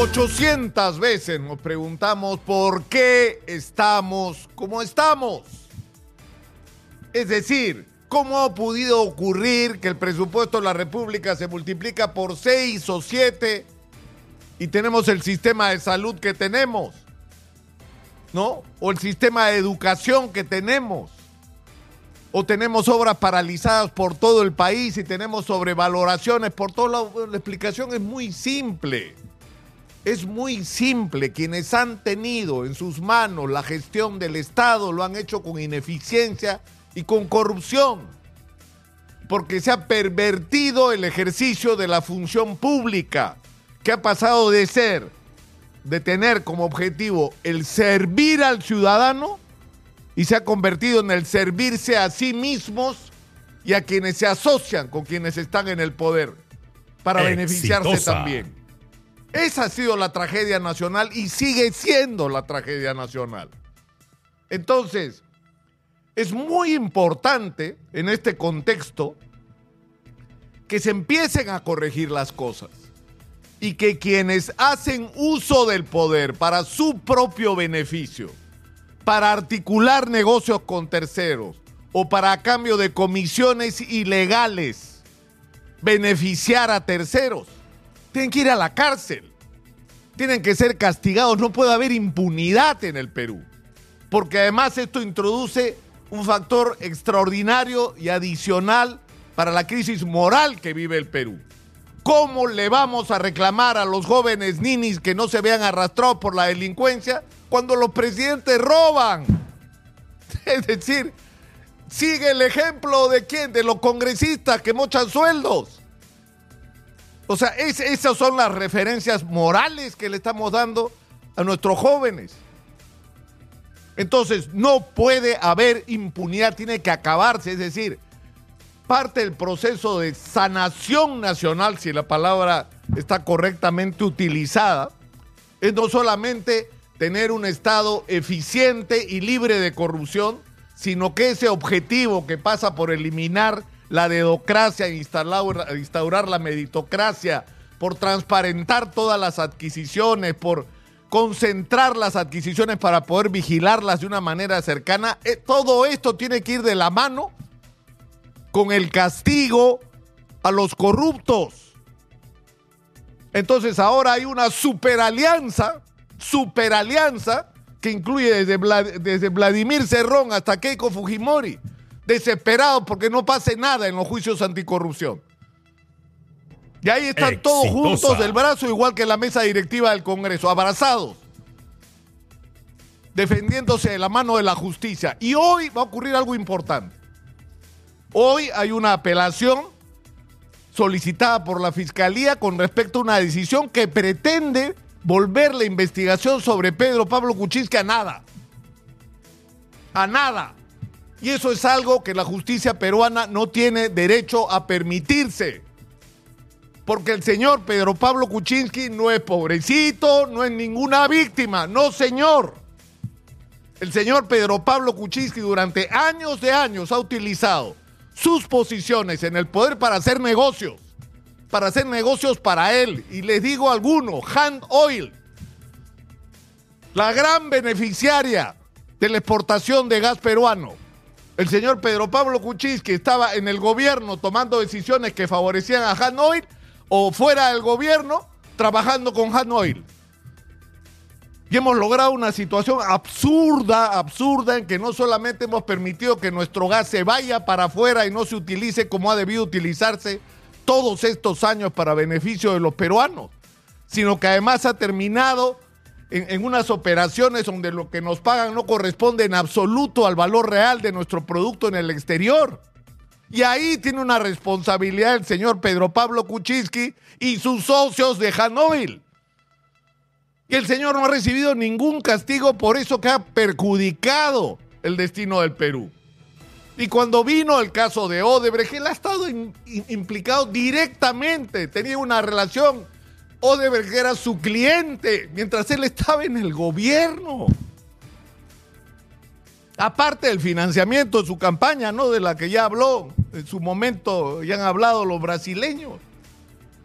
800 veces nos preguntamos por qué estamos como estamos. Es decir, ¿cómo ha podido ocurrir que el presupuesto de la República se multiplica por 6 o 7 y tenemos el sistema de salud que tenemos? ¿No? O el sistema de educación que tenemos. O tenemos obras paralizadas por todo el país y tenemos sobrevaloraciones por todo lado. La explicación es muy simple. Es muy simple. Quienes han tenido en sus manos la gestión del Estado lo han hecho con ineficiencia y con corrupción. Porque se ha pervertido el ejercicio de la función pública, que ha pasado de ser, de tener como objetivo el servir al ciudadano y se ha convertido en el servirse a sí mismos y a quienes se asocian con quienes están en el poder para beneficiarse también. Esa ha sido la tragedia nacional y sigue siendo la tragedia nacional. Entonces, es muy importante en este contexto que se empiecen a corregir las cosas y que quienes hacen uso del poder para su propio beneficio, para articular negocios con terceros o para cambio de comisiones ilegales, beneficiar a terceros, tienen que ir a la cárcel. Tienen que ser castigados. No puede haber impunidad en el Perú. Porque además esto introduce un factor extraordinario y adicional para la crisis moral que vive el Perú. ¿Cómo le vamos a reclamar a los jóvenes ninis que no se vean arrastrados por la delincuencia cuando los presidentes roban? Es decir, sigue el ejemplo de quién, de los congresistas que mochan sueldos. O sea, esas son las referencias morales que le estamos dando a nuestros jóvenes. Entonces, no puede haber impunidad, tiene que acabarse. Es decir, parte del proceso de sanación nacional, si la palabra está correctamente utilizada, es no solamente tener un Estado eficiente y libre de corrupción, sino que ese objetivo que pasa por eliminar la dedocracia, instaurar, instaurar la meritocracia, por transparentar todas las adquisiciones, por concentrar las adquisiciones para poder vigilarlas de una manera cercana. Eh, todo esto tiene que ir de la mano con el castigo a los corruptos. Entonces ahora hay una superalianza, superalianza, que incluye desde, desde Vladimir Cerrón hasta Keiko Fujimori desesperados porque no pase nada en los juicios anticorrupción. Y ahí están todos juntos del brazo, igual que la mesa directiva del Congreso, abrazados, defendiéndose de la mano de la justicia. Y hoy va a ocurrir algo importante. Hoy hay una apelación solicitada por la Fiscalía con respecto a una decisión que pretende volver la investigación sobre Pedro Pablo Kuczynski a nada. A nada. Y eso es algo que la justicia peruana no tiene derecho a permitirse. Porque el señor Pedro Pablo Kuczynski no es pobrecito, no es ninguna víctima, no señor. El señor Pedro Pablo Kuczynski durante años de años ha utilizado sus posiciones en el poder para hacer negocios, para hacer negocios para él. Y les digo alguno, Hand Oil, la gran beneficiaria de la exportación de gas peruano el señor Pedro Pablo Kuczynski estaba en el gobierno tomando decisiones que favorecían a Hanoil o fuera del gobierno trabajando con Hanoil. Y hemos logrado una situación absurda, absurda, en que no solamente hemos permitido que nuestro gas se vaya para afuera y no se utilice como ha debido utilizarse todos estos años para beneficio de los peruanos, sino que además ha terminado en, unas operaciones donde lo que nos pagan no corresponde en absoluto al valor real de nuestro producto en el exterior. Y ahí tiene una responsabilidad el señor Pedro Pablo Kuczynski y sus socios de Hanoi. Y el señor no ha recibido ningún castigo por eso que ha perjudicado el destino del Perú. Y cuando vino el caso de Odebrecht, él ha estado implicado directamente, tenía una relación Odebrecht era su cliente mientras él estaba en el gobierno. Aparte del financiamiento de su campaña, ¿no? De la que ya habló en su momento, ya han hablado los brasileños.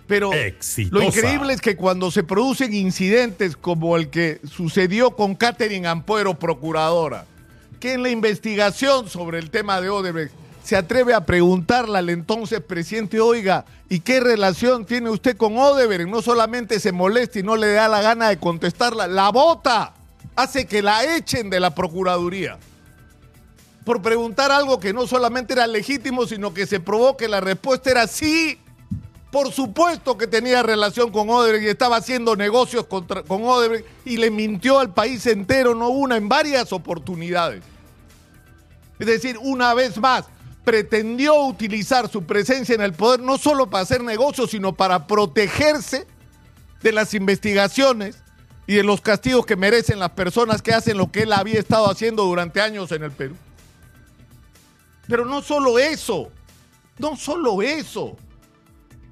Pero Exitosa. lo increíble es que cuando se producen incidentes como el que sucedió con Catherine Ampuero, procuradora, que en la investigación sobre el tema de Odebrecht se atreve a preguntarle al entonces presidente, oiga, ¿y qué relación tiene usted con Odebrecht? No solamente se molesta y no le da la gana de contestarla, la vota, hace que la echen de la Procuraduría por preguntar algo que no solamente era legítimo, sino que se probó que la respuesta era sí. Por supuesto que tenía relación con Odebrecht y estaba haciendo negocios contra- con Odebrecht y le mintió al país entero, no una, en varias oportunidades. Es decir, una vez más, pretendió utilizar su presencia en el poder no solo para hacer negocios, sino para protegerse de las investigaciones y de los castigos que merecen las personas que hacen lo que él había estado haciendo durante años en el Perú. Pero no solo eso, no solo eso.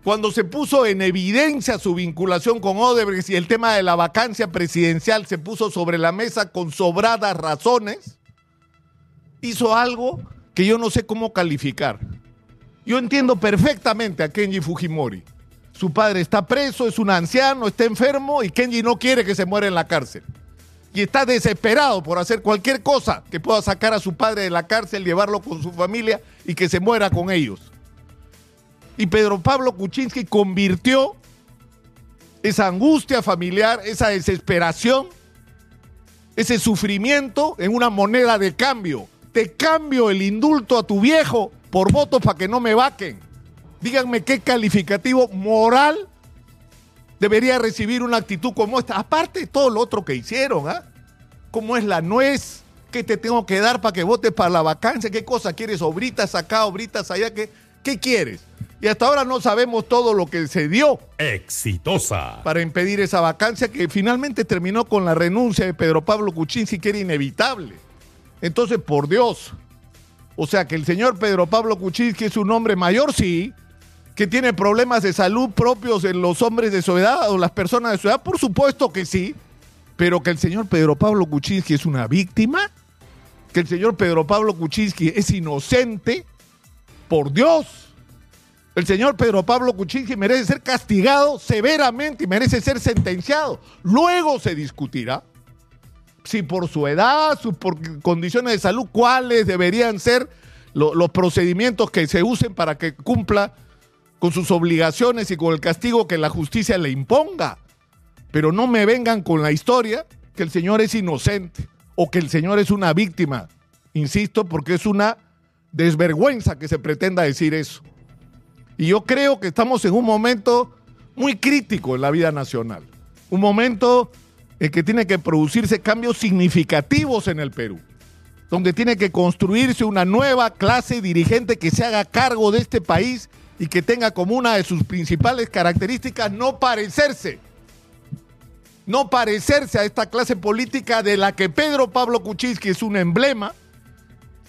Cuando se puso en evidencia su vinculación con Odebrecht y el tema de la vacancia presidencial se puso sobre la mesa con sobradas razones, hizo algo que yo no sé cómo calificar. Yo entiendo perfectamente a Kenji Fujimori. Su padre está preso, es un anciano, está enfermo y Kenji no quiere que se muera en la cárcel. Y está desesperado por hacer cualquier cosa que pueda sacar a su padre de la cárcel, llevarlo con su familia y que se muera con ellos. Y Pedro Pablo Kuczynski convirtió esa angustia familiar, esa desesperación, ese sufrimiento en una moneda de cambio. Te cambio el indulto a tu viejo por votos para que no me vaquen. Díganme qué calificativo moral debería recibir una actitud como esta. Aparte de todo lo otro que hicieron, ¿ah? ¿Cómo es la nuez? ¿Qué te tengo que dar para que votes para la vacancia? ¿Qué cosa quieres? ¿Obritas acá, obritas allá? ¿Qué, qué quieres? Y hasta ahora no sabemos todo lo que se dio Exitosa. para impedir esa vacancia que finalmente terminó con la renuncia de Pedro Pablo Kuczynski, que era inevitable. Entonces, por Dios, o sea que el señor Pedro Pablo Kuczynski es un hombre mayor, sí, que tiene problemas de salud propios en los hombres de su edad o las personas de su edad, por supuesto que sí, pero que el señor Pedro Pablo Kuczynski es una víctima, que el señor Pedro Pablo Kuczynski es inocente, por Dios. El señor Pedro Pablo Kuczynski merece ser castigado severamente y merece ser sentenciado. Luego se discutirá si por su edad, sus por condiciones de salud, cuáles deberían ser lo- los procedimientos que se usen para que cumpla con sus obligaciones y con el castigo que la justicia le imponga. Pero no me vengan con la historia que el señor es inocente o que el señor es una víctima. Insisto, porque es una desvergüenza que se pretenda decir eso. Y yo creo que estamos en un momento muy crítico en la vida nacional. Un momento en que tiene que producirse cambios significativos en el Perú. Donde tiene que construirse una nueva clase dirigente que se haga cargo de este país y que tenga como una de sus principales características no parecerse. No parecerse a esta clase política de la que Pedro Pablo Kuczynski es un emblema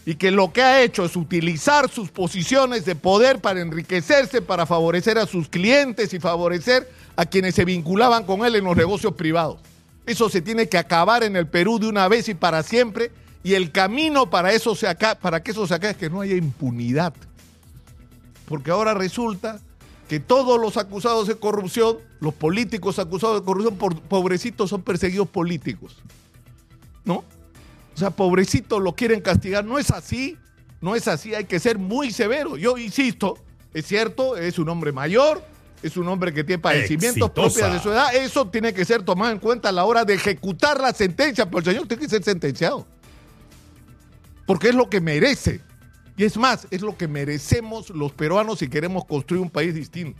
y que lo que ha hecho es utilizar sus posiciones de poder para enriquecerse, para favorecer a sus clientes y favorecer a quienes se vinculaban con él en los negocios privados. Eso se tiene que acabar en el Perú de una vez y para siempre. Y el camino para, eso se aca- para que eso se acabe es que no haya impunidad. Porque ahora resulta que todos los acusados de corrupción, los políticos acusados de corrupción, por, pobrecitos son perseguidos políticos. ¿No? O sea, pobrecitos lo quieren castigar. No es así. No es así. Hay que ser muy severo. Yo insisto, es cierto, es un hombre mayor, es un hombre que tiene padecimientos Exitosa. propios de su edad. Eso tiene que ser tomado en cuenta a la hora de ejecutar la sentencia. Pero el señor tiene que ser sentenciado. Porque es lo que merece. Y es más, es lo que merecemos los peruanos si queremos construir un país distinto.